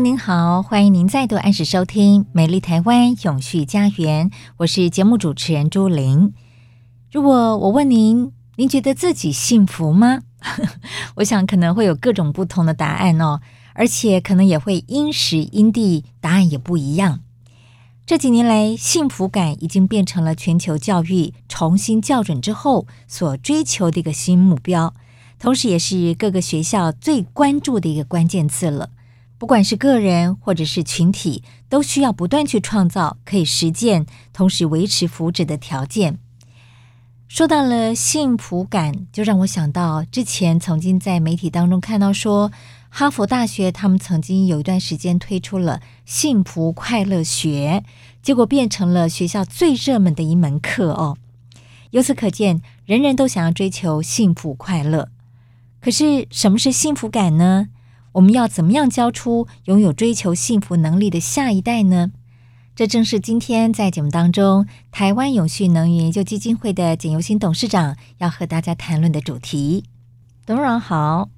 您好，欢迎您再度按时收听《美丽台湾永续家园》，我是节目主持人朱玲。如果我问您，您觉得自己幸福吗？我想可能会有各种不同的答案哦，而且可能也会因时因地，答案也不一样。这几年来，幸福感已经变成了全球教育重新校准之后所追求的一个新目标，同时也是各个学校最关注的一个关键字了。不管是个人或者是群体，都需要不断去创造可以实践，同时维持福祉的条件。说到了幸福感，就让我想到之前曾经在媒体当中看到说，哈佛大学他们曾经有一段时间推出了幸福快乐学，结果变成了学校最热门的一门课哦。由此可见，人人都想要追求幸福快乐。可是，什么是幸福感呢？我们要怎么样教出拥有追求幸福能力的下一代呢？这正是今天在节目当中，台湾永续能源研究基金会的简尤新董事长要和大家谈论的主题。董事长好，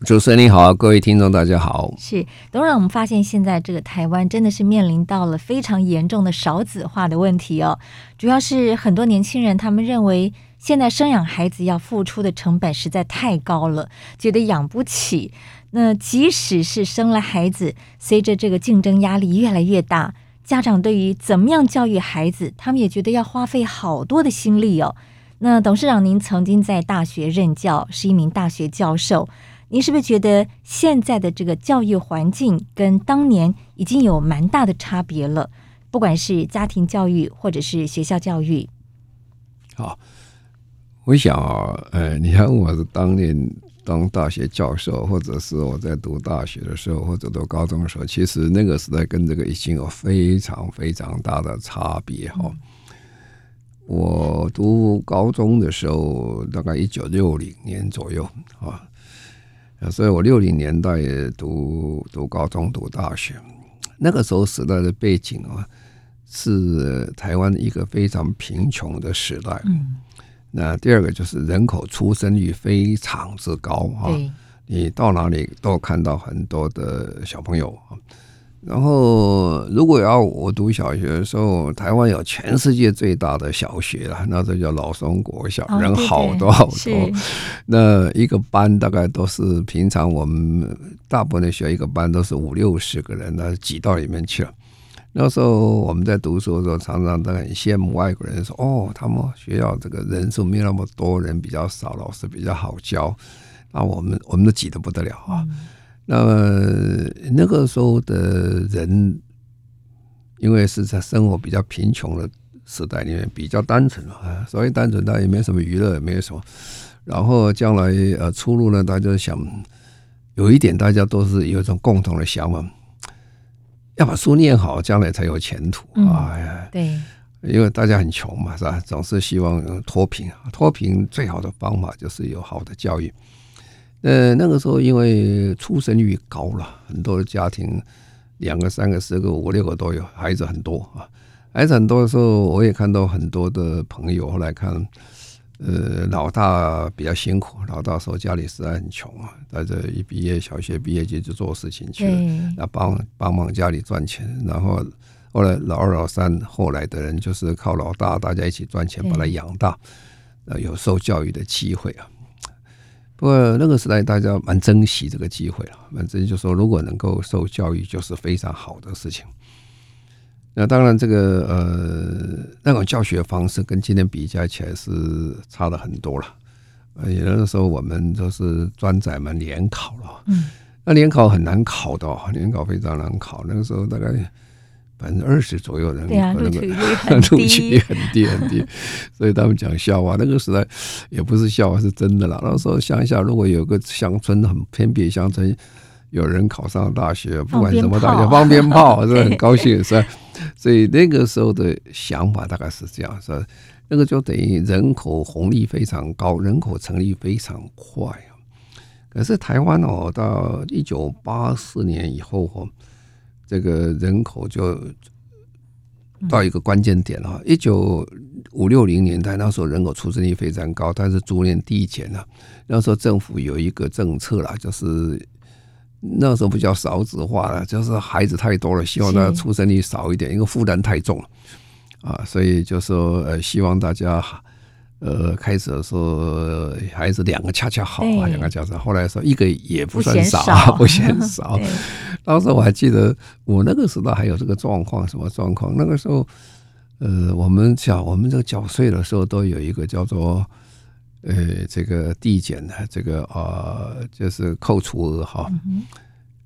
主持人你好，各位听众大家好。是董事长，我们发现现在这个台湾真的是面临到了非常严重的少子化的问题哦，主要是很多年轻人他们认为现在生养孩子要付出的成本实在太高了，觉得养不起。那即使是生了孩子，随着这个竞争压力越来越大，家长对于怎么样教育孩子，他们也觉得要花费好多的心力哦。那董事长，您曾经在大学任教，是一名大学教授，您是不是觉得现在的这个教育环境跟当年已经有蛮大的差别了？不管是家庭教育或者是学校教育。好，我想啊，呃，你看我是当年。当大学教授，或者是我在读大学的时候，或者读高中的时候，其实那个时代跟这个已经有非常非常大的差别哈。我读高中的时候，大概一九六零年左右啊，所以我六零年代也读读高中、读大学。那个时候时代的背景啊，是台湾一个非常贫穷的时代。嗯。那第二个就是人口出生率非常之高啊，你到哪里都看到很多的小朋友。然后，如果要我读小学的时候，台湾有全世界最大的小学了，那这叫老松国小，人好多好多。那一个班大概都是平常我们大部分的学校一个班都是五六十个人，那挤到里面去了。那时候我们在读书的时候，常常都很羡慕外国人，说：“哦，他们学校这个人数没有那么多，人比较少，老师比较好教。”那我们我们都挤得不得了啊。嗯、那么那个时候的人，因为是在生活比较贫穷的时代里面，比较单纯啊，所以单纯，他也没什么娱乐，也没有什么。然后将来呃出路呢，大家想有一点，大家都是有一种共同的想法。要把书念好，将来才有前途。哎、嗯、呀，对，因为大家很穷嘛，是吧？总是希望脱贫。脱贫最好的方法就是有好的教育。呃，那个时候因为出生率高了，很多的家庭两个、三个、四个、五六个都有，孩子很多啊。孩子很多的时候，我也看到很多的朋友后来看。呃，老大比较辛苦，老大时候家里实在很穷啊，在这一毕业，小学毕业就去做事情去了，那帮帮忙家里赚钱。然后后来老二、老三，后来的人就是靠老大，大家一起赚钱把他养大，呃，有受教育的机会啊。不过那个时代大家蛮珍惜这个机会啊，反正就说如果能够受教育，就是非常好的事情。那当然，这个呃，那种教学方式跟今天比较起来是差的很多了。呃，有的时候我们都是专载嘛联考了，嗯，那联考很难考的，联考非常难考。那个时候大概百分之二十左右人，对啊，那个 录取率很低很低，所以他们讲笑话。那个时代也不是笑话，是真的了。那时候乡下如果有个乡村很偏僻乡村，有人考上大学，不管什么大学，放鞭炮 是很高兴，是吧？所以那个时候的想法大概是这样，是那个就等于人口红利非常高，人口成立非常快啊。可是台湾哦，到一九八四年以后哦，这个人口就到一个关键点了。一九五六零年代那时候人口出生率非常高，但是逐年递减了。那时候政府有一个政策啦，就是。那时候不叫少子化了，就是孩子太多了，希望大家出生率少一点，因为负担太重了啊，所以就说呃，希望大家呃开始的时候孩子两个恰恰好啊，两个恰恰。后来说一个也不算少，不嫌少。当时我还记得我那个时代还有这个状况，什么状况？那个时候呃，我们讲我们这个缴税的时候都有一个叫做。呃，这个递减的这个呃，就是扣除额哈，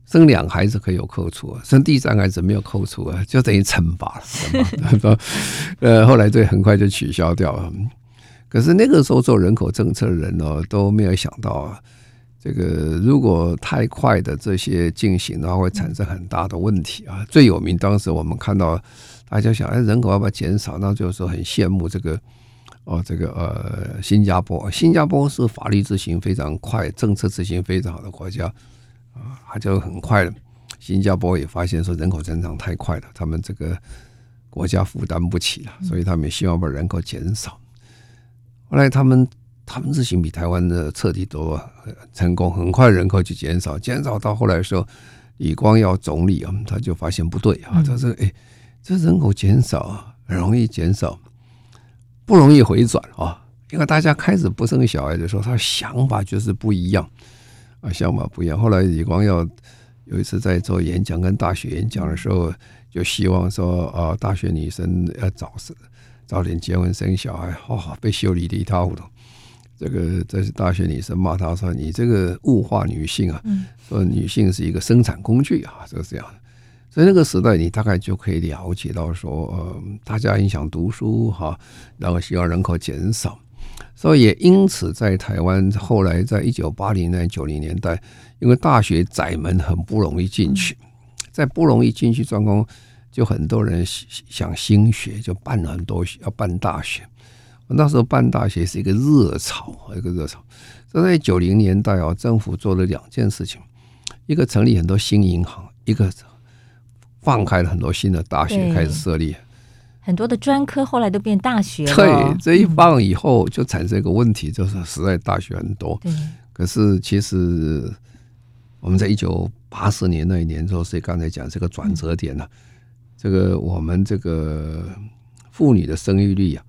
生两孩子可以有扣除，生第三孩子没有扣除啊，就等于惩罚了。呃，后来这很快就取消掉了。可是那个时候做人口政策的人呢，都没有想到，这个如果太快的这些进行的话，会产生很大的问题啊。最有名当时我们看到，大家想，哎，人口要不要减少？那就是说很羡慕这个。哦，这个呃，新加坡，新加坡是法律执行非常快，政策执行非常好的国家啊，它就很快了。新加坡也发现说人口增长太快了，他们这个国家负担不起了，所以他们也希望把人口减少。后来他们他们执行比台湾的彻底多，成功，很快人口就减少，减少到后来的时候，李光耀总理啊，他就发现不对啊，他说：“哎，这人口减少啊很容易减少。”不容易回转啊，因为大家开始不生小孩的时候，他想法就是不一样啊，想法不一样。后来李光耀有一次在做演讲，跟大学演讲的时候，就希望说啊，大学女生要早生早点结婚生小孩，哦，被修理的一塌糊涂。这个这是大学女生骂他说：“你这个物化女性啊，说女性是一个生产工具啊，就是这样。”在那个时代，你大概就可以了解到说，呃，大家很想读书哈，然后希望人口减少，所以也因此在台湾后来在一九八零年、九零年代，因为大学窄门很不容易进去，在不容易进去专攻，就很多人想兴学，就办了很多要办大学。那时候办大学是一个热潮，一个热潮。所以在九零年代啊，政府做了两件事情，一个成立很多新银行，一个。放开了很多新的大学开始设立，很多的专科后来都变大学了。对，这一放以后就产生一个问题，就是实在大学很多。对。可是其实我们在一九八四年那一年，之后，所以刚才讲这个转折点了。这个我们这个妇女的生育率啊，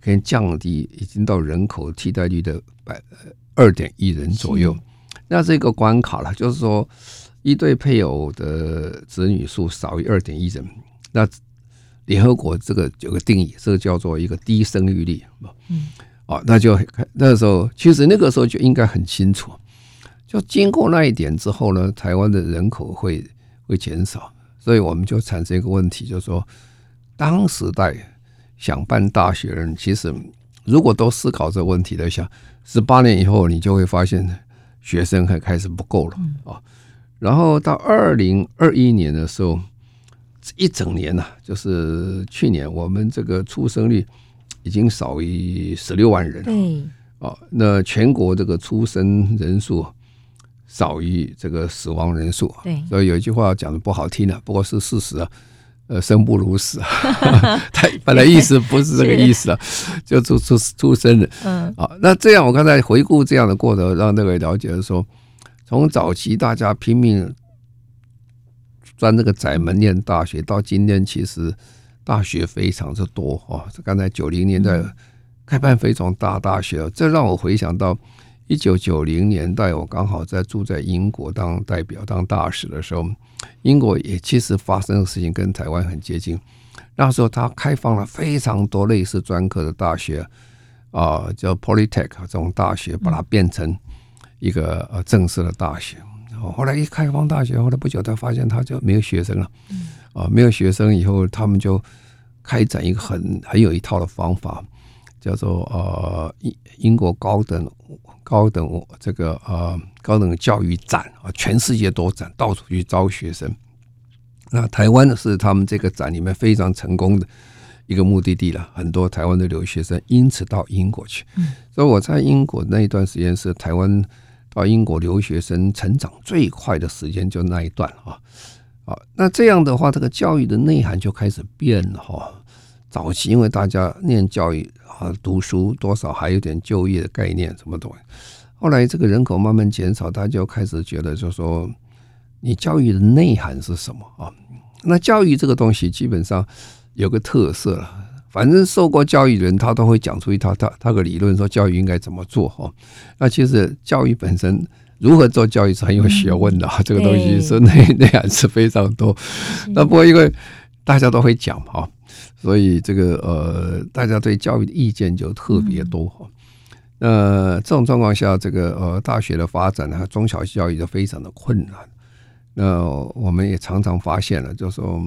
可以降低，已经到人口替代率的百二点一人左右。那这个关卡了，就是说。一对配偶的子女数少于二点一人，那联合国这个有个定义，这个叫做一个低生育率。嗯，哦，那就那个时候，其实那个时候就应该很清楚，就经过那一点之后呢，台湾的人口会会减少，所以我们就产生一个问题，就是说，当时代想办大学的人，其实如果都思考这个问题的想，十八年以后，你就会发现学生还开始不够了啊。然后到二零二一年的时候，一整年呐，就是去年，我们这个出生率已经少于十六万人了。对，哦，那全国这个出生人数少于这个死亡人数。对，所以有一句话讲的不好听啊，不过是事实啊。呃，生不如死啊，他本来意思不是这个意思啊，就出出出生的。嗯，好，那这样我刚才回顾这样的过程，让各位了解说。从早期大家拼命钻这个窄门念大学，到今天其实大学非常之多啊！这刚才九零年代开办非常大大学，这让我回想到一九九零年代，我刚好在住在英国当代表、当大使的时候，英国也其实发生的事情跟台湾很接近。那时候，他开放了非常多类似专科的大学，啊、呃，叫 Polytech 这种大学，把它变成一个呃正式的大学。后来一开放大学，后来不久，他发现他就没有学生了。啊，没有学生以后，他们就开展一个很很有一套的方法，叫做呃英英国高等高等这个呃高等教育展啊，全世界都展，到处去招学生。那台湾是他们这个展里面非常成功的一个目的地了，很多台湾的留学生因此到英国去。所以我在英国那一段时间是台湾到英国留学生成长最快的时间，就那一段啊。啊，那这样的话，这个教育的内涵就开始变了哈。早期因为大家念教育啊，读书多少还有点就业的概念什么东西。后来这个人口慢慢减少，大家就开始觉得，就说你教育的内涵是什么啊？那教育这个东西基本上有个特色了，反正受过教育的人，他都会讲出一套他他的理论，说教育应该怎么做哈。那其实教育本身如何做教育是很有学问的，这个东西是内 内涵是非常多。那不过因为大家都会讲哈，所以这个呃，大家对教育的意见就特别多哈。那这种状况下，这个呃，大学的发展和中小学教育就非常的困难。那我们也常常发现了，就是说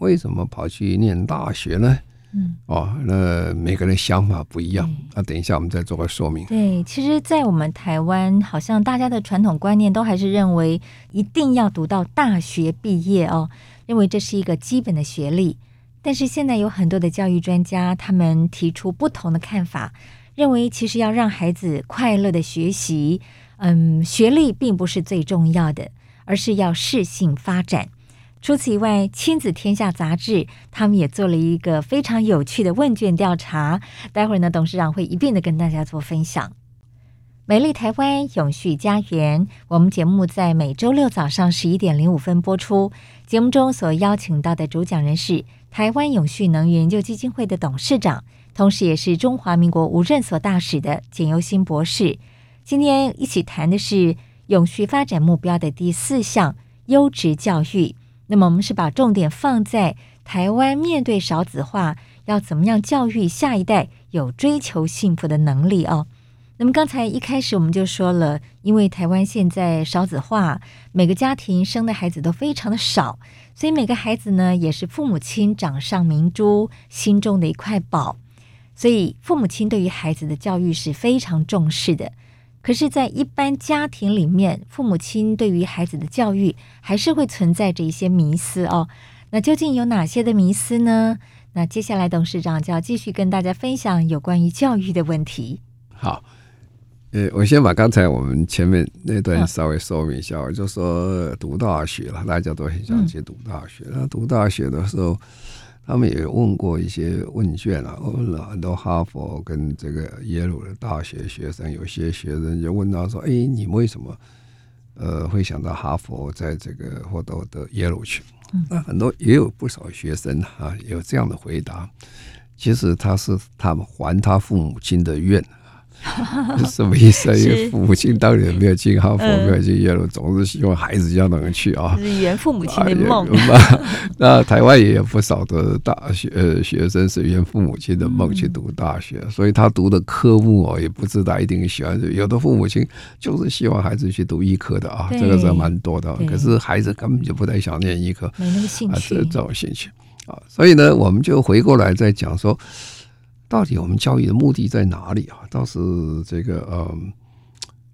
为什么跑去念大学呢？嗯，哦，那每个人想法不一样。那等一下我们再做个说明。对，其实，在我们台湾，好像大家的传统观念都还是认为一定要读到大学毕业哦，认为这是一个基本的学历。但是现在有很多的教育专家，他们提出不同的看法，认为其实要让孩子快乐的学习，嗯，学历并不是最重要的。而是要适性发展。除此以外，《亲子天下》杂志他们也做了一个非常有趣的问卷调查。待会儿呢，董事长会一并的跟大家做分享。美丽台湾永续家园，我们节目在每周六早上十一点零五分播出。节目中所邀请到的主讲人是台湾永续能源研究基金会的董事长，同时也是中华民国无任所大使的简尤新博士。今天一起谈的是。永续发展目标的第四项优质教育，那么我们是把重点放在台湾面对少子化，要怎么样教育下一代有追求幸福的能力哦。那么刚才一开始我们就说了，因为台湾现在少子化，每个家庭生的孩子都非常的少，所以每个孩子呢也是父母亲掌上明珠心中的一块宝，所以父母亲对于孩子的教育是非常重视的。可是，在一般家庭里面，父母亲对于孩子的教育还是会存在着一些迷思哦。那究竟有哪些的迷思呢？那接下来董事长就要继续跟大家分享有关于教育的问题。好，呃，我先把刚才我们前面那段稍微说明一下，我就说读大学了，大家都很想去读大学。那、嗯、读大学的时候。他们也问过一些问卷啊，问了很多哈佛跟这个耶鲁的大学学生，有些学生就问他说：“哎，你们为什么呃会想到哈佛，在这个或到的耶鲁去？”那很多也有不少学生啊有这样的回答，其实他是他们还他父母亲的愿。什么意思啊？因为父母亲当年没有进哈佛，没有进耶鲁，总是希望孩子要能去啊，是圆父母亲的梦。那台湾也有不少的大学呃学生是圆父母亲的梦去读大学，所以他读的科目哦，也不知道一定喜欢。有的父母亲就是希望孩子去读医科的啊，这个是蛮多的。可是孩子根本就不太想念医科，没那个兴趣，这种兴趣啊。所以呢，我们就回过来再讲说。到底我们教育的目的在哪里啊？倒是这个呃，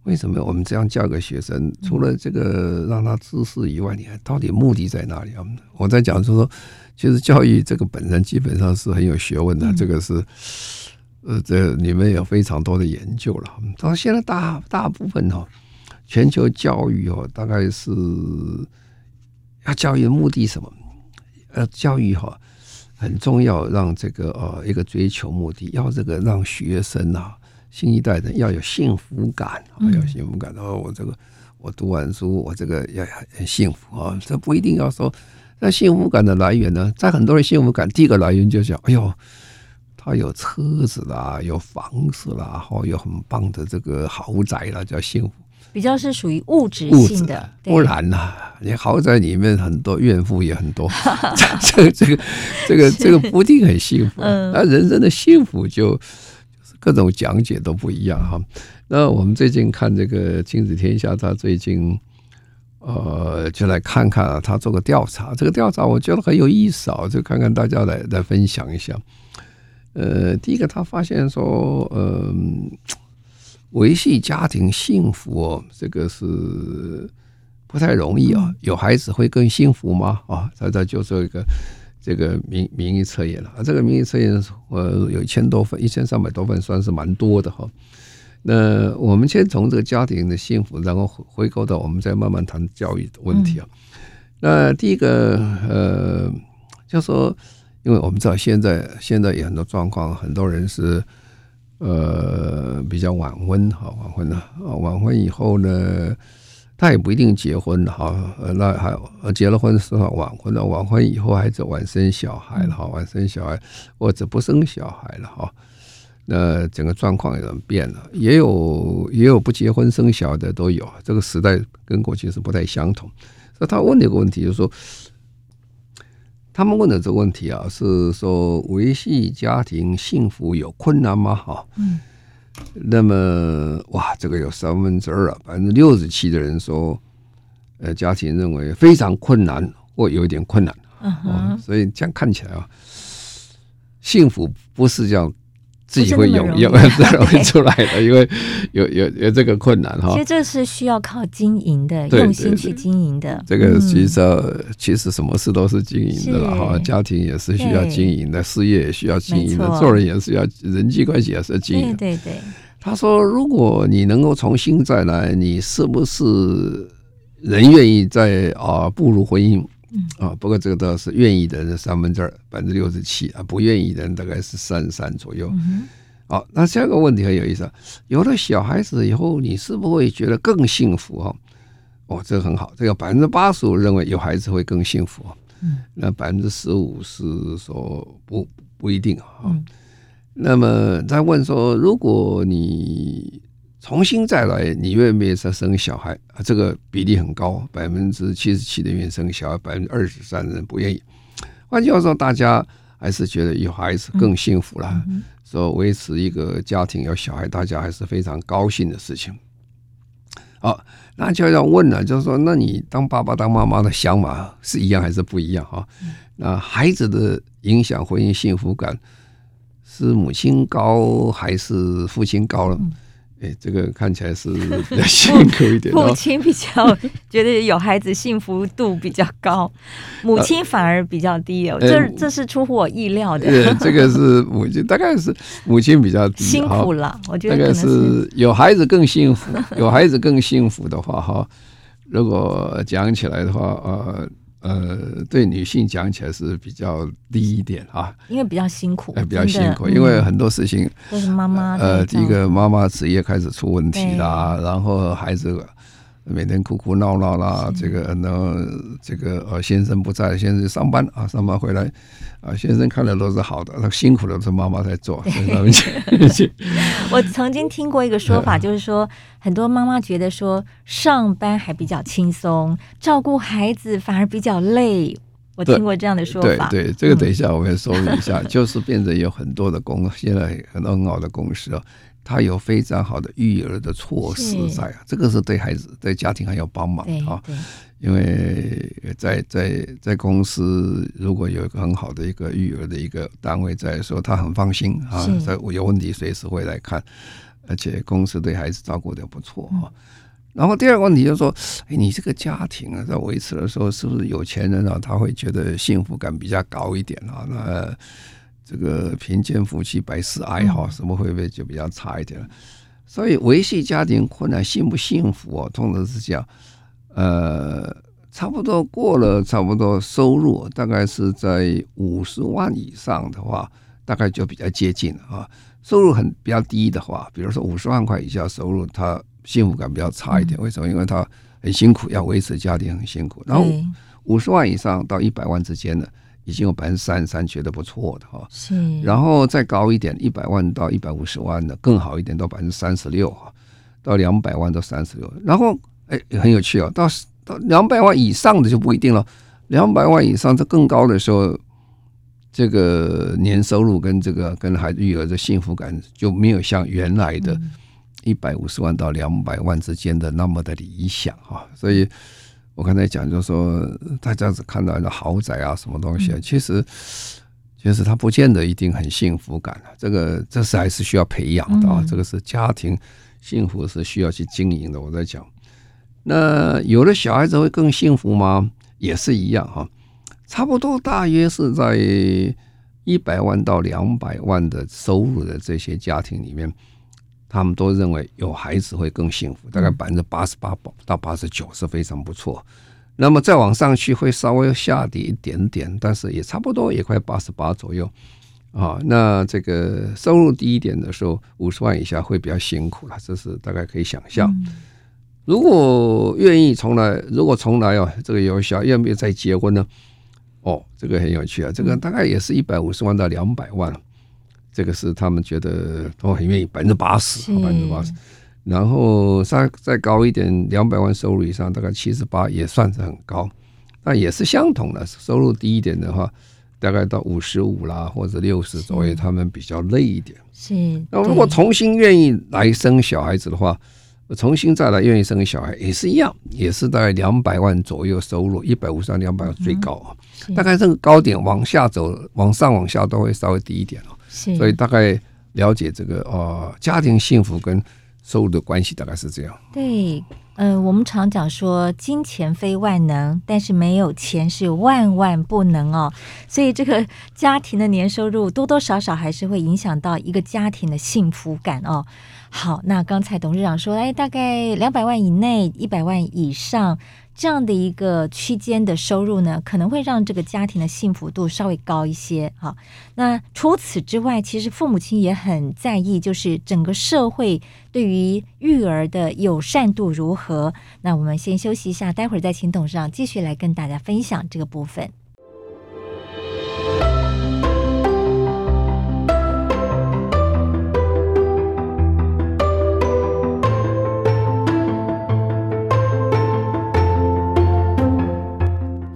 为什么我们这样教给学生？除了这个让他知识以外，你还到底目的在哪里啊？我在讲就是说，其实教育这个本身基本上是很有学问的，这个是呃，这里面有非常多的研究了。到现在大大部分哈，全球教育哦，大概是要教育的目的什么？呃，教育哈。很重要，让这个呃一个追求目的，要这个让学生啊，新一代人要有幸福感，要有幸福感。然后我这个我读完书，我这个要很幸福啊。这不一定要说，那幸福感的来源呢，在很多人幸福感第一个来源就是讲，哎呦，他有车子啦，有房子啦，哈，有很棒的这个豪宅啦，叫幸福。比较是属于物质性的，不然呐、啊，你豪宅里面很多怨妇也很多，这个这个这个这个不一定很幸福。那人生的幸福就各种讲解都不一样哈。那我们最近看这个《亲子天下》，他最近呃就来看看啊，他做个调查，这个调查我觉得很有意思啊，就看看大家来来分享一下。呃，第一个他发现说，嗯、呃。维系家庭幸福哦，这个是不太容易啊。有孩子会更幸福吗？啊，他他就做一个这个民民意测验了啊。这个民意测验呃有一千多份，一千三百多份，算是蛮多的哈。那我们先从这个家庭的幸福，然后回扣到我们再慢慢谈教育的问题啊。那第一个呃，就说，因为我们知道现在现在有很多状况，很多人是。呃，比较晚婚哈，晚婚了。啊，晚婚以后呢，他也不一定结婚哈，那还结了婚是晚婚了，晚婚以后孩子晚生小孩了哈，晚生小孩或者不生小孩了哈，那整个状况也变了，也有也有不结婚生小的都有，这个时代跟过去是不太相同，所以他问的一个问题就是说。他们问的这个问题啊，是说维系家庭幸福有困难吗？哈，嗯，那么哇，这个有三分之二啊，百分之六十七的人说，呃，家庭认为非常困难或有一点困难，嗯哼，所以这样看起来啊，幸福不是这样。自己会有有 会出来的，因为有有有这个困难哈。其实这是需要靠经营的，用心去经营的。这个其实其实什么事都是经营的了哈，家庭也是需要经营的，事业也需要经营的，做人也是要人际关系也是经营。对对。他说：“如果你能够重新再来，你是不是人愿意再啊步入婚姻？”啊，不过这个倒是愿意的人三分之二，百分之六十七啊，不愿意的人大概是三十三左右。好，那下一个问题很有意思啊，有了小孩子以后，你是不是会觉得更幸福啊？哦，这个很好，这个百分之八十五认为有孩子会更幸福，嗯，那百分之十五是说不不一定啊。嗯那么再问说，如果你重新再来，你愿不愿意再生小孩啊？这个比例很高，百分之七十七的愿意生小孩，百分之二十三的人不愿意。换句话说，大家还是觉得有孩子更幸福了。说维持一个家庭有小孩，大家还是非常高兴的事情。好，那就要问了，就是说，那你当爸爸当妈妈的想法是一样还是不一样？哈，那孩子的影响婚姻幸福感是母亲高还是父亲高了？嗯哎，这个看起来是 比较辛苦一点。父亲比较觉得有孩子幸福度比较高，母亲反而比较低哦。这这是出乎我意料的。对，这个是母亲，大概是母亲比较低。辛苦了，我觉得大概是有孩子更幸福，有孩子更幸福的话哈，如果讲起来的话，呃。呃，对女性讲起来是比较低一点啊，因为比较辛苦，比较辛苦，因为很多事情都是妈妈。呃，第一个妈妈职业开始出问题啦，然后孩子。每天哭哭闹闹啦，这个然后，这个呃，先生不在，先生上班啊，上班回来啊，先生看的都是好的，那辛苦的是妈妈在做。我曾经听过一个说法，就是说很多妈妈觉得说上班还比较轻松，照顾孩子反而比较累。我听过这样的说法。对对，这个等一下我会说一下，就是变成有很多的公，现在很多很好的公司啊。他有非常好的育儿的措施在啊，这个是对孩子、对家庭很有帮忙啊。因为在在在公司如果有一个很好的一个育儿的一个单位在说，他很放心啊，在我有问题随时会来看，而且公司对孩子照顾的不错啊。然后第二个问题就是说，哎，你这个家庭啊，在维持的时候，是不是有钱人啊，他会觉得幸福感比较高一点啊？那这个贫贱夫妻百事哀哈，什么会不会就比较差一点了？所以维系家庭困难幸不幸福哦，通常是这样，呃，差不多过了差不多收入大概是在五十万以上的话，大概就比较接近了啊。收入很比较低的话，比如说五十万块以下收入，他幸福感比较差一点。为什么？因为他很辛苦，要维持家庭很辛苦。然后五十万以上到一百万之间的。已经有百分之三十三觉得不错的哈。是，然后再高一点，一百万到一百五十万的更好一点，到百分之三十六哈，到两百万到三十六。然后哎，很有趣哦，到到两百万以上的就不一定了。两百万以上，这更高的时候，这个年收入跟这个跟孩子育儿的幸福感就没有像原来的，一百五十万到两百万之间的那么的理想哈。所以我刚才讲，就是说大家只看到的豪宅啊，什么东西啊，其实其实他不见得一定很幸福感啊。这个这是还是需要培养的啊。这个是家庭幸福是需要去经营的。我在讲，那有了小孩子会更幸福吗？也是一样哈，差不多大约是在一百万到两百万的收入的这些家庭里面，他们都认为有孩子会更幸福，大概百分之八十八到八十九是非常不错。那么再往上去会稍微下跌一点点，但是也差不多也快八十八左右啊。那这个收入低一点的时候，五十万以下会比较辛苦了，这是大概可以想象。如果愿意重来，如果重来哦，这个有小，愿不愿意再结婚呢？哦，这个很有趣啊，这个大概也是一百五十万到两百万，这个是他们觉得都很愿意，百分之八十，百分之八十。然后再再高一点，两百万收入以上，大概七十八也算是很高，那也是相同的。收入低一点的话，大概到五十五啦或者六十左右，他们比较累一点。是。那如果重新愿意来生小孩子的话。重新再来愿意生个小孩也是一样，也是大概两百万左右收入，一百五十万两百万最高啊。大概这个高点往下走，往上往下都会稍微低一点哦。所以大概了解这个哦家庭幸福跟收入的关系大概是这样。对，呃，我们常讲说金钱非万能，但是没有钱是万万不能哦。所以这个家庭的年收入多多少少还是会影响到一个家庭的幸福感哦。好，那刚才董事长说，哎，大概两百万以内，一百万以上这样的一个区间的收入呢，可能会让这个家庭的幸福度稍微高一些。好，那除此之外，其实父母亲也很在意，就是整个社会对于育儿的友善度如何。那我们先休息一下，待会儿再请董事长继续来跟大家分享这个部分。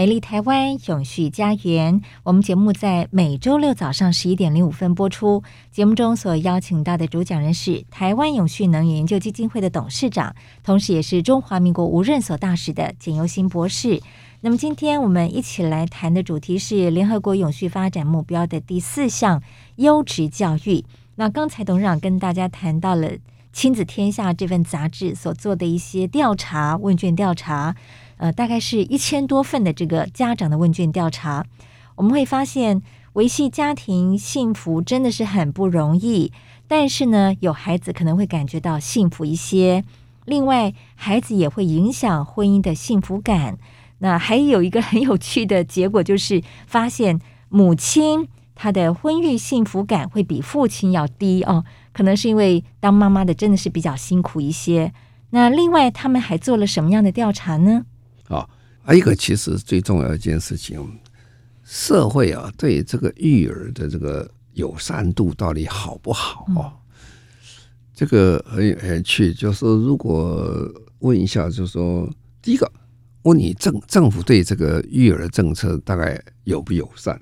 美丽台湾永续家园，我们节目在每周六早上十一点零五分播出。节目中所邀请到的主讲人是台湾永续能源研究基金会的董事长，同时也是中华民国无任所大使的简尤新博士。那么今天我们一起来谈的主题是联合国永续发展目标的第四项优质教育。那刚才董事长跟大家谈到了《亲子天下》这份杂志所做的一些调查问卷调查。呃，大概是一千多份的这个家长的问卷调查，我们会发现维系家庭幸福真的是很不容易。但是呢，有孩子可能会感觉到幸福一些。另外，孩子也会影响婚姻的幸福感。那还有一个很有趣的结果，就是发现母亲她的婚育幸福感会比父亲要低哦。可能是因为当妈妈的真的是比较辛苦一些。那另外，他们还做了什么样的调查呢？啊，还有一个其实最重要一件事情，社会啊对这个育儿的这个友善度到底好不好啊？这个很很有趣，就是如果问一下，就是说第一个问你政政府对这个育儿的政策大概友不友善？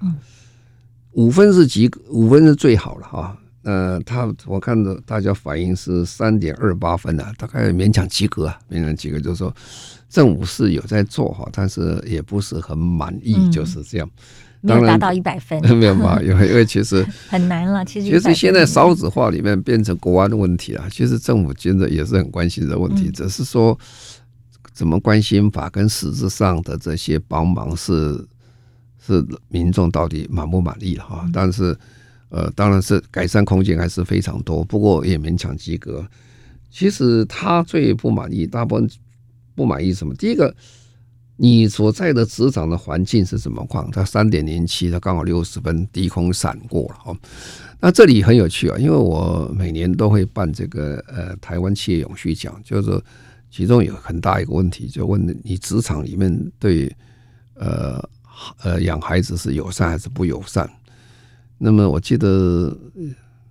五分是及，五分是最好了哈。呃，他我看着大家反应是三点二八分啊，大概勉强及格啊，勉强及格，就是说。政府是有在做哈，但是也不是很满意，就是这样。嗯、没有达到一百分，没有嘛？因为因为其实 很难了。其实其实现在少子化里面变成国安的问题啊，其实政府真的也是很关心的问题，只是说怎么关心法跟实质上的这些帮忙是是民众到底满不满意哈？但是呃，当然是改善空间还是非常多，不过也勉强及格。其实他最不满意，大部分。不满意什么？第一个，你所在的职场的环境是什么况？他三点零七，他刚好六十分低空闪过了哦。那这里很有趣啊，因为我每年都会办这个呃台湾企业永续奖，就是其中有很大一个问题，就问你职场里面对呃呃养孩子是友善还是不友善？那么我记得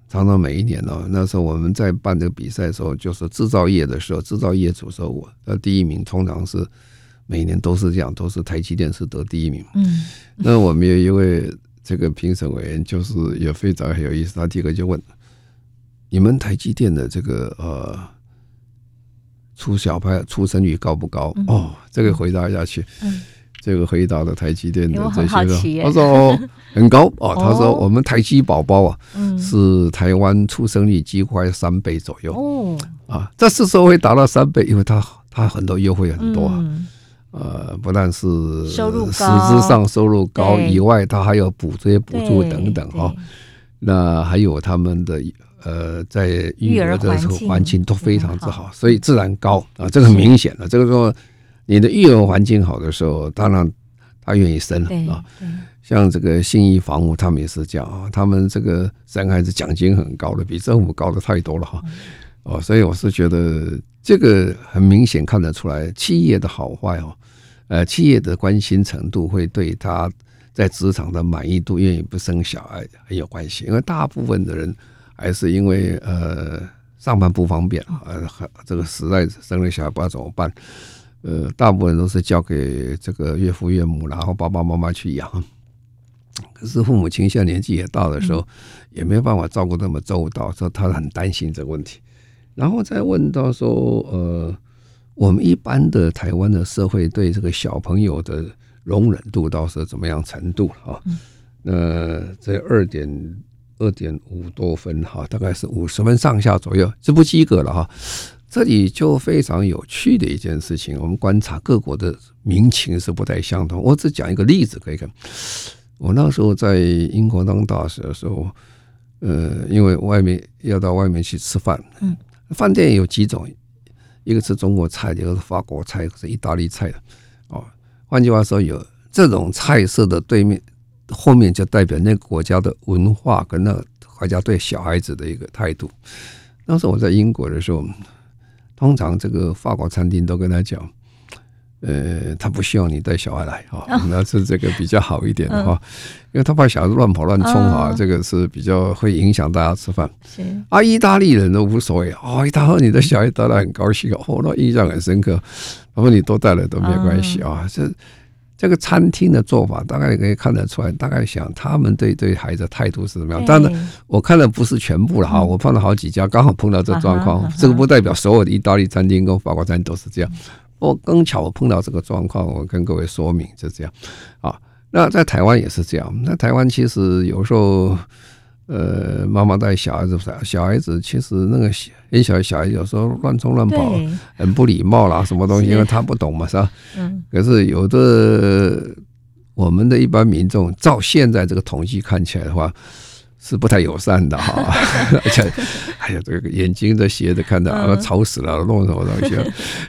常常每一年呢，那时候我们在办这个比赛的时候，就是制造业的时候，制造业组时候，我呃第一名通常是每年都是这样，都是台积电是得第一名。嗯，那我们有一位。这个评审委员就是也非常很有意思，他第一个就问：你们台积电的这个呃出小牌出生率高不高？嗯、哦，这个回答下去，嗯、这个回答的台积电的这些个，他说哦很高哦，他说我们台积宝宝啊，嗯、是台湾出生率几乎快三倍左右。哦。啊，这是说会达到三倍，因为他他很多优惠很多。啊。呃，不但是收入实质上收入高以外，他还有补这些补助等等哈。那还有他们的呃，在育儿的时候环境都非常之好，所以自然高啊，这个很明显的。这个说你的育儿环境好的时候，当然他愿意生啊。像这个信义房屋，他们也是这样啊，他们这个生孩子奖金很高的，比政府高的太多了哈。哦，所以我是觉得这个很明显看得出来企业的好坏哦，呃，企业的关心程度会对他在职场的满意度，愿意不生小孩很有关系。因为大部分的人还是因为呃上班不方便，呃，这个实在生了小孩不知道怎么办，呃，大部分都是交给这个岳父岳母，然后爸爸妈妈去养。可是父母亲现在年纪也大的时候，也没有办法照顾那么周到，所以他很担心这个问题。然后再问到说，呃，我们一般的台湾的社会对这个小朋友的容忍度到是怎么样程度啊？那这二点二点五多分哈，大概是五十分上下左右，这不及格了哈。这里就非常有趣的一件事情，我们观察各国的民情是不太相同。我只讲一个例子可以看。我那时候在英国当大使的时候，呃，因为外面要到外面去吃饭，嗯。饭店有几种，一个是中国菜，一个是法国菜，一个是意大利菜的。哦，换句话说，有这种菜色的对面后面就代表那个国家的文化跟那个国家对小孩子的一个态度。当时我在英国的时候，通常这个法国餐厅都跟他讲。呃，他不希望你带小孩来哈，那是这个比较好一点的哈，因为他怕小孩子乱跑乱冲啊，这个是比较会影响大家吃饭。是啊，意大利人都无所谓哦，他说你的小孩带来很高兴哦，那印象很深刻。他说你多带来都没关系啊，这这个餐厅的做法大概也可以看得出来，大概想他们对对孩子态度是怎么样。当然，我看的不是全部了哈，我碰了好几家，刚好碰到这状况。这个不代表所有的意大利餐厅跟法国餐厅都是这样。我刚巧，我碰到这个状况，我跟各位说明就这样啊。那在台湾也是这样。那台湾其实有时候，呃，妈妈带小孩子，小孩子其实那个很小的小孩有时候乱冲乱跑，很不礼貌啦，什么东西，因为他不懂嘛，是吧？嗯。可是有的我们的一般民众，照现在这个统计看起来的话。是不太友善的哈，而且，哎呀，这个眼睛都斜着看的，啊，吵死了，弄什么东西啊？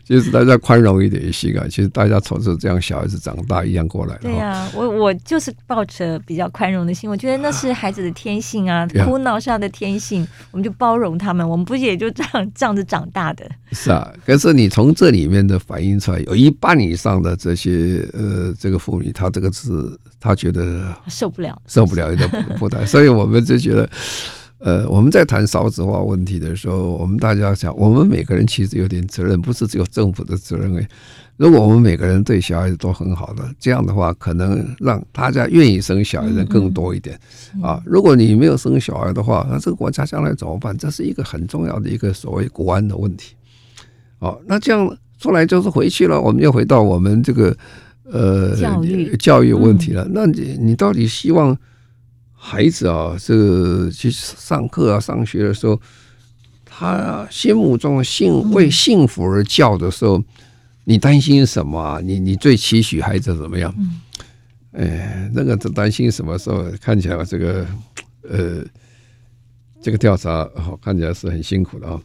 其 实大家宽容一点也行啊。其实大家从是这样，小孩子长大一样过来的。对呀，我我就是抱着比较宽容的心，我觉得那是孩子的天性啊，哭闹是他的天性，我们就包容他们，我们不是也就这样这样子长大的？是啊，可是你从这里面的反映出来，有一半以上的这些呃，这个妇女，她这个是她觉得受不了，受不了，有点不太，所以我们。就觉得，呃，我们在谈少子化问题的时候，我们大家想，我们每个人其实有点责任，不是只有政府的责任。哎，如果我们每个人对小孩子都很好的，这样的话，可能让大家愿意生小孩的人更多一点啊。如果你没有生小孩的话，那这个国家将来怎么办？这是一个很重要的一个所谓国安的问题。好，那这样出来就是回去了，我们又回到我们这个呃教育教育问题了。那你你到底希望？孩子啊，这个去上课啊、上学的时候，他心目中的幸为幸福而教的时候，你担心什么啊？你你最期许孩子怎么样？哎，那个担心什么时候？看起来这个呃，这个调查看起来是很辛苦的啊。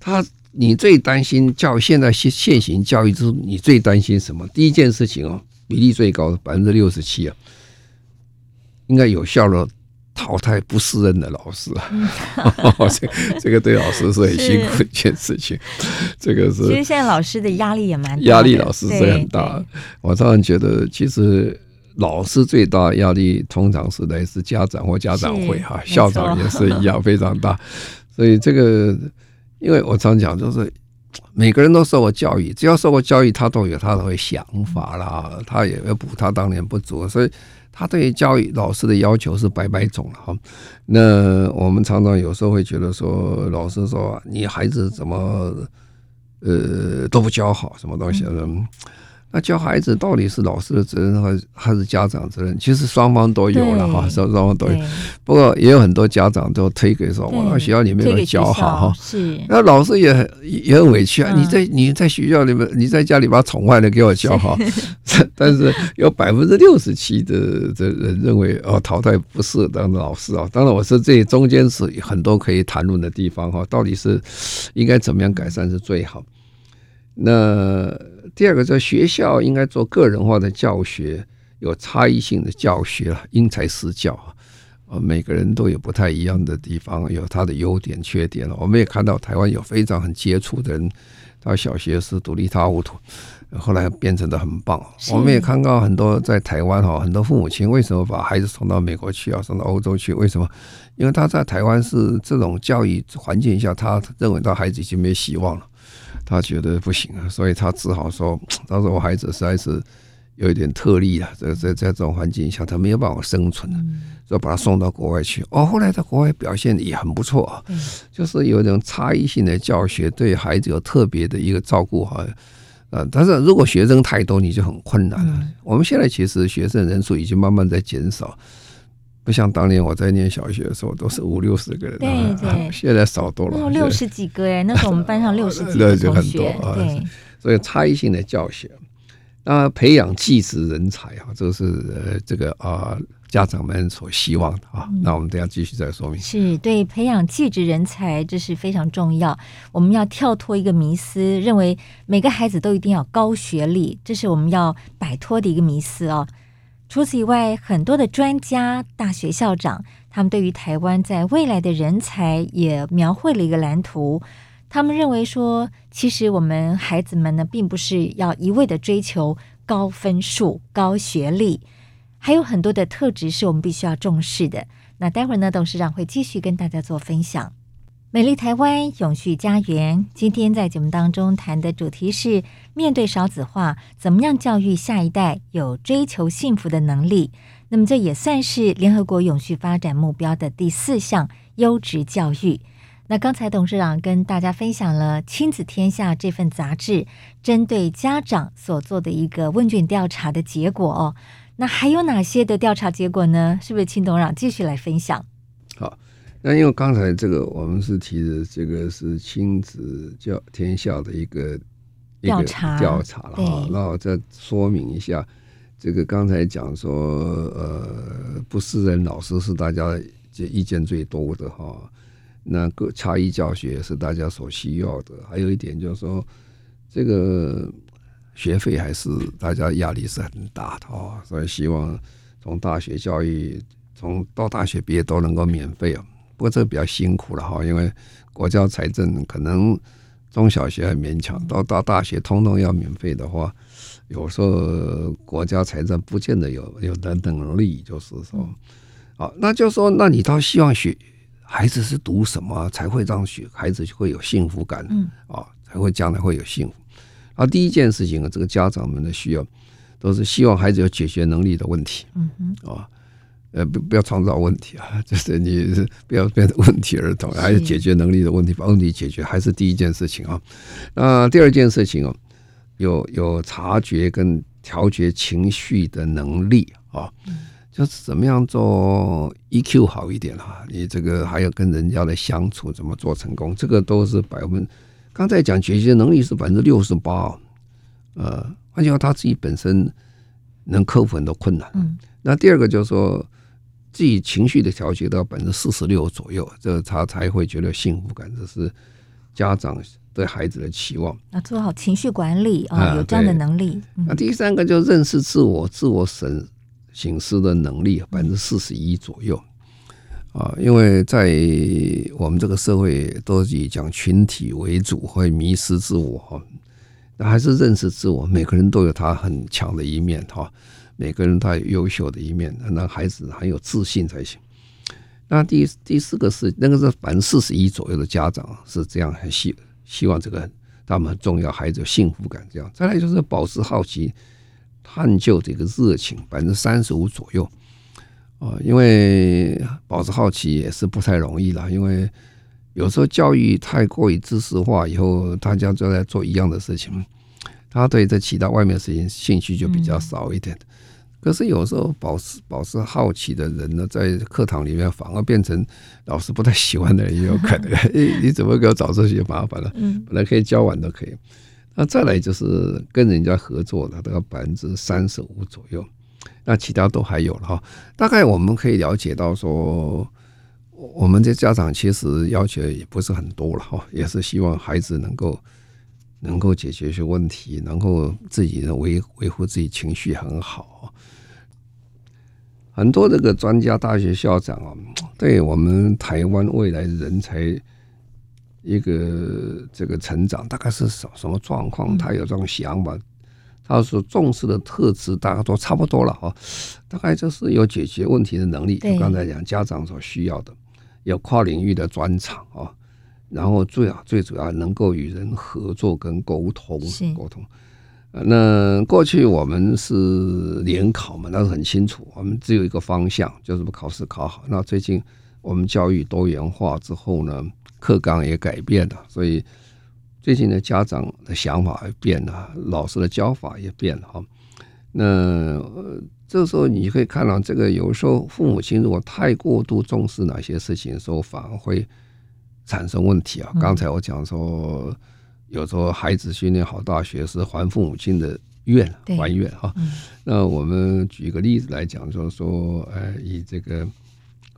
他你最担心教现在现现行教育之中，你最担心什么？第一件事情哦，比例最高的百分之六十七啊，应该有效的。淘汰不适任的老师啊，嗯、这 这个对老师是很辛苦的一件事情。这个是其实现在老师的压力也蛮大，压力老师是很大。我当然觉得，其实老师最大压力通常是来自家长或家长会哈，校长也是一样非常大。所以这个，因为我常讲，就是每个人都受过教育，只要受过教育，他都有他的想法啦，他也要补他当年不足，所以。他对教育老师的要求是百百种了哈，那我们常常有时候会觉得说，老师说你孩子怎么呃都不教好，什么东西呢？那教孩子到底是老师的责任还是还是家长责任？其实双方都有了哈，双双方都有。不过也有很多家长都推给说，我学校里面没有教好哈。是。那老师也很也很委屈啊！你在你在学校里面，你在家里把他宠坏了，给我教好。但是有百分之六十七的的人认为哦，淘汰不适合当老师啊。当然，我说这中间是很多可以谈论的地方哈。到底是应该怎么样改善是最好？那。第二个，在学校应该做个人化的教学，有差异性的教学了，因材施教啊。每个人都有不太一样的地方，有他的优点、缺点。我们也看到台湾有非常很杰出的人，他小学是赌一塌糊涂，后来变成的很棒。我们也看到很多在台湾哈，很多父母亲为什么把孩子送到美国去啊，送到欧洲去？为什么？因为他在台湾是这种教育环境下，他认为他孩子已经没希望了。他觉得不行啊，所以他只好说：“ 他说我孩子实在是有一点特例啊，在在在这种环境下，他没有办法生存了，就把他送到国外去。哦，后来在国外表现也很不错啊，就是有一种差异性的教学，对孩子有特别的一个照顾哈。呃，但是如果学生太多，你就很困难了。我们现在其实学生人数已经慢慢在减少。”不像当年我在念小学的时候，都是五六十个人，对对，现在少多了，有六十几个哎，那时候我们班上六十几个 同学，对，所以差异性的教学，那培养技职人才啊，这是呃这个啊家长们所希望的啊。那我们等下继续再说明。是对培养技职人才，这是非常重要。我们要跳脱一个迷思，认为每个孩子都一定要高学历，这是我们要摆脱的一个迷思哦。除此以外，很多的专家、大学校长，他们对于台湾在未来的人才也描绘了一个蓝图。他们认为说，其实我们孩子们呢，并不是要一味的追求高分数、高学历，还有很多的特质是我们必须要重视的。那待会儿呢，董事长会继续跟大家做分享。美丽台湾，永续家园。今天在节目当中谈的主题是面对少子化，怎么样教育下一代有追求幸福的能力？那么这也算是联合国永续发展目标的第四项优质教育。那刚才董事长跟大家分享了《亲子天下》这份杂志针对家长所做的一个问卷调查的结果哦。那还有哪些的调查结果呢？是不是请董事长继续来分享？好。那因为刚才这个我们是提的这个是亲子教天下的一个调查调查了哈，那我再说明一下，这个刚才讲说呃不是人老师是大家这意见最多的哈，那个差异教学是大家所需要的，还有一点就是说这个学费还是大家压力是很大的啊，所以希望从大学教育从到大学毕业都能够免费啊。不过这个比较辛苦了哈，因为国家财政可能中小学很勉强，到到大学通通要免费的话，有时候国家财政不见得有有等等能力，就是说，好，那就是说，那你倒希望学孩子是读什么才会让学孩子会有幸福感，嗯，啊，才会将来会有幸福。啊，第一件事情啊，这个家长们的需要都是希望孩子有解决能力的问题，嗯哼，啊。呃，不不要创造问题啊，就是你不要变成问题儿童，还是解决能力的问题，把问题解决，还是第一件事情啊。那第二件事情哦，有有察觉跟调节情绪的能力啊，就是怎么样做 EQ 好一点啊，你这个还有跟人家的相处怎么做成功，这个都是百分。刚才讲解决能力是百分之六十八，呃，而且他自己本身能克服很多困难。嗯，那第二个就是说。自己情绪的调节到百分之四十六左右，这他才会觉得幸福感。这是家长对孩子的期望。啊，做好情绪管理啊、哦，有这样的能力。那、嗯、第三个就认识自我、自我审省思的能力，百分之四十一左右。啊，因为在我们这个社会都以讲群体为主，会迷失自我还是认识自我，每个人都有他很强的一面哈，每个人他有优秀的一面，让孩子很有自信才行。那第第四个是那个是百分之四十一左右的家长是这样，很希希望这个他们很重要，孩子有幸福感这样。再来就是保持好奇、探究这个热情，百分之三十五左右。啊，因为保持好奇也是不太容易了，因为有时候教育太过于知识化，以后大家就在做一样的事情，他对这其他外面的事情兴趣就比较少一点。可是有时候保持保持好奇的人呢，在课堂里面反而变成老师不太喜欢的人也有可能。你怎么给我找这些麻烦了？本来可以教完都可以。那再来就是跟人家合作的，都要百分之三十五左右。那其他都还有了哈，大概我们可以了解到说，我们这家长其实要求也不是很多了哈，也是希望孩子能够能够解决一些问题，能够自己维维护自己情绪很好。很多这个专家、大学校长啊，对我们台湾未来人才一个这个成长，大概是什什么状况？他有这种想法。他所重视的特质，大概都差不多了哈，大概就是有解决问题的能力，就刚才讲家长所需要的，有跨领域的专长啊，然后最好最主要能够与人合作跟沟通沟通。那过去我们是联考嘛，那是很清楚，我们只有一个方向，就是考试考好。那最近我们教育多元化之后呢，课纲也改变了，所以。最近的家长的想法也变了，老师的教法也变了哈。那这时候你可以看到，这个有时候父母亲如果太过度重视哪些事情的时候，反而会产生问题啊。刚才我讲说，有时候孩子训练好大学是还父母亲的愿，还愿哈。那我们举一个例子来讲，就是说，呃，以这个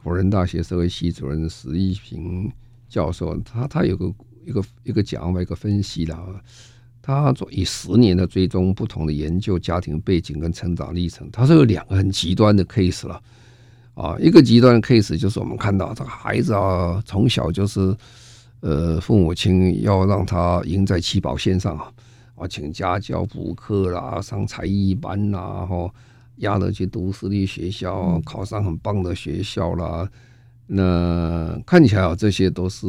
辅仁大学社会系主任石一平教授，他他有个。一个一个讲法，一个分析了。他做以十年的追踪不同的研究家庭背景跟成长历程，他是有两个很极端的 case 了啊。一个极端的 case 就是我们看到这个孩子啊，从小就是呃父母亲要让他赢在起跑线上啊，啊请家教补课啦，上才艺班啦，然后压着去读私立学校，考上很棒的学校啦。那看起来啊，这些都是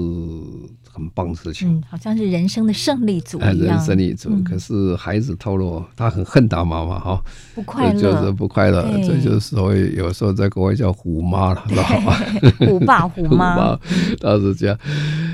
很棒的事情。嗯，好像是人生的胜利组一样。人生胜利组，可是孩子透露他很恨他妈妈哈，不快乐，就是不快乐。这就是所谓有时候在国外叫虎妈了，知道吗？虎爸虎妈，他是这样。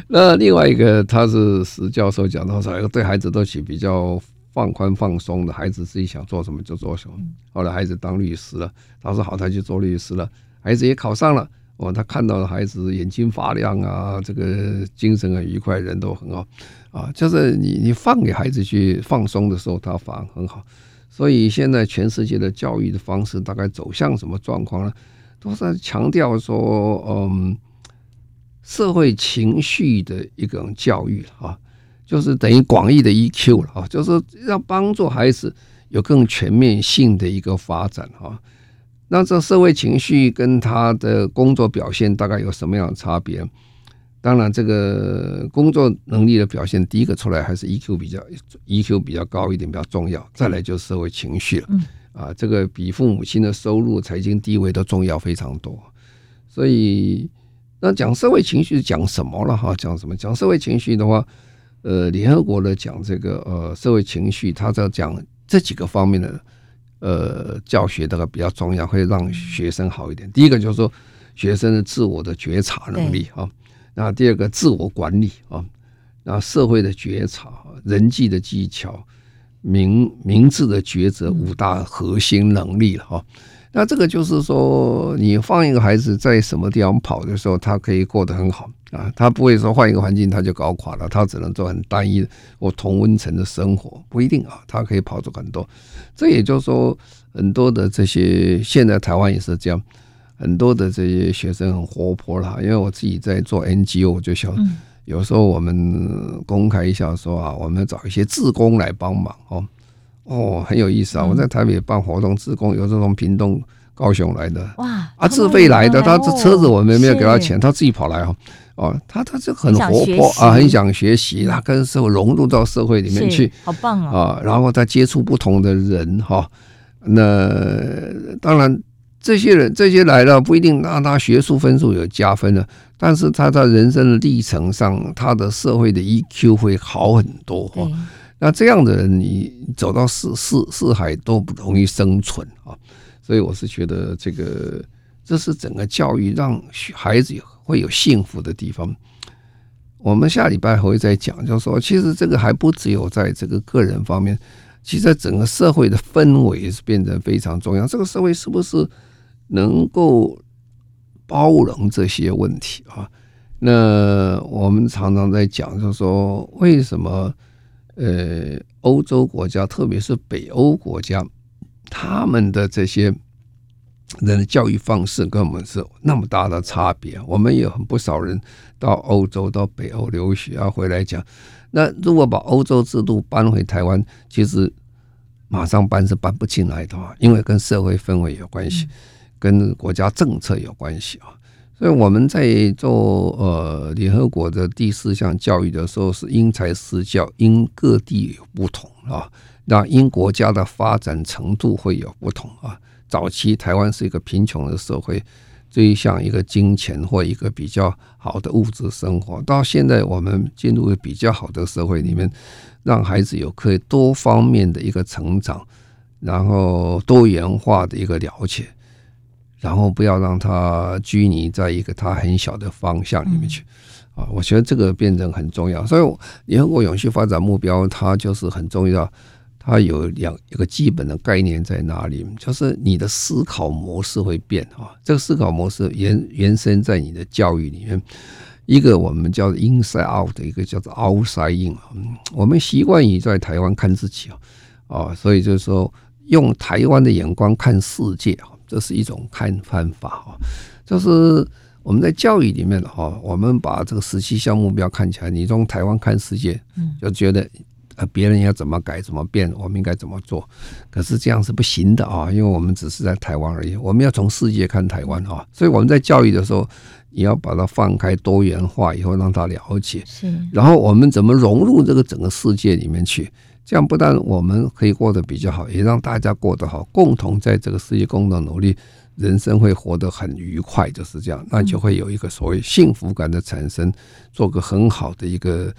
那另外一个，他是石教授讲到说，对孩子都起比较放宽放松的，孩子自己想做什么就做什么。后来孩子当律师了，他说好，他去做律师了，孩子也考上了。哦，他看到了孩子眼睛发亮啊，这个精神很愉快，人都很好啊。就是你你放给孩子去放松的时候，他反而很好。所以现在全世界的教育的方式大概走向什么状况呢？都在强调说，嗯，社会情绪的一种教育啊，就是等于广义的 EQ 了啊，就是要帮助孩子有更全面性的一个发展啊。那这社会情绪跟他的工作表现大概有什么样的差别？当然，这个工作能力的表现，第一个出来还是 EQ 比较 EQ 比较高一点比较重要，再来就是社会情绪了。啊，这个比父母亲的收入、财经地位都重要非常多。所以，那讲社会情绪讲什么了？哈，讲什么？讲社会情绪的话，呃，联合国的讲这个呃社会情绪，他在讲这几个方面的。呃，教学这个比较重要，会让学生好一点。第一个就是说，学生的自我的觉察能力啊，那第二个自我管理啊，那社会的觉察、人际的技巧、明明智的抉择五大核心能力了哈。那这个就是说，你放一个孩子在什么地方跑的时候，他可以过得很好啊，他不会说换一个环境他就搞垮了，他只能做很单一我同温层的生活，不一定啊，他可以跑出很多。这也就是说，很多的这些现在台湾也是这样，很多的这些学生很活泼啦。因为我自己在做 NGO，我就想有时候我们公开一下说啊，我们找一些志工来帮忙哦，哦，很有意思啊！我在台北办活动，志工有时候从屏东、高雄来的，哇，啊，自费来的，他这车子我们没有给他钱，他自己跑来哈，哦，他他就很活泼啊，很想学习，他跟社会融入到社会里面去，好棒哦，啊，然后他接触不同的人哈，那当然。这些人这些来了不一定让他学术分数有加分的，但是他在人生的历程上，他的社会的 EQ 会好很多哈。那这样的人，你走到四四四海都不容易生存啊。所以我是觉得这个这是整个教育让孩子会有幸福的地方。我们下礼拜还会再讲，就是说其实这个还不只有在这个个人方面，其实在整个社会的氛围是变得非常重要。这个社会是不是？能够包容这些问题啊，那我们常常在讲，就是说为什么呃欧洲国家，特别是北欧国家，他们的这些人的教育方式跟我们是那么大的差别？我们有很不少人到欧洲、到北欧留学啊，回来讲，那如果把欧洲制度搬回台湾，其实马上搬是搬不进来的话，因为跟社会氛围有关系。跟国家政策有关系啊，所以我们在做呃联合国的第四项教育的时候，是因材施教，因各地有不同啊，那因国家的发展程度会有不同啊。早期台湾是一个贫穷的社会，追向一个金钱或一个比较好的物质生活，到现在我们进入比较好的社会里面，让孩子有可以多方面的一个成长，然后多元化的一个了解。然后不要让他拘泥在一个他很小的方向里面去，啊，我觉得这个变成很重要。所以联合国永续发展目标它就是很重要，它有两一个基本的概念在哪里，就是你的思考模式会变啊。这个思考模式原原生在你的教育里面，一个我们叫做 inside out 一个叫做 outside in。我们习惯于在台湾看自己啊，所以就是说用台湾的眼光看世界啊。这是一种看方法啊，就是我们在教育里面哈，我们把这个十七项目标看起来，你从台湾看世界，就觉得呃别人要怎么改怎么变，我们应该怎么做？可是这样是不行的啊，因为我们只是在台湾而已，我们要从世界看台湾啊。所以我们在教育的时候，你要把它放开多元化以后，让他了解，是，然后我们怎么融入这个整个世界里面去？这样不但我们可以过得比较好，也让大家过得好，共同在这个世界共同努力，人生会活得很愉快，就是这样，那就会有一个所谓幸福感的产生，做个很好的一个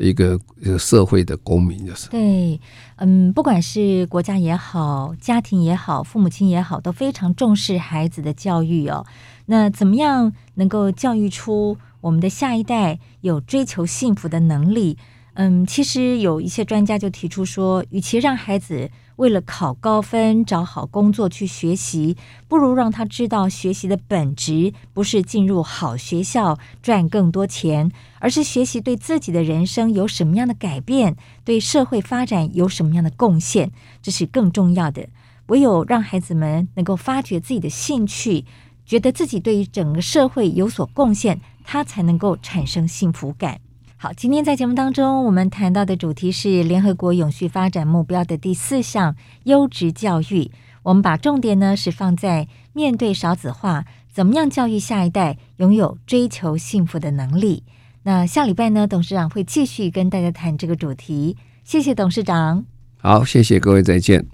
一个一个社会的公民，就是对，嗯，不管是国家也好，家庭也好，父母亲也好，都非常重视孩子的教育哦。那怎么样能够教育出我们的下一代有追求幸福的能力？嗯，其实有一些专家就提出说，与其让孩子为了考高分、找好工作去学习，不如让他知道学习的本质不是进入好学校赚更多钱，而是学习对自己的人生有什么样的改变，对社会发展有什么样的贡献，这是更重要的。唯有让孩子们能够发掘自己的兴趣，觉得自己对于整个社会有所贡献，他才能够产生幸福感。好，今天在节目当中，我们谈到的主题是联合国永续发展目标的第四项优质教育。我们把重点呢是放在面对少子化，怎么样教育下一代拥有追求幸福的能力。那下礼拜呢，董事长会继续跟大家谈这个主题。谢谢董事长。好，谢谢各位，再见。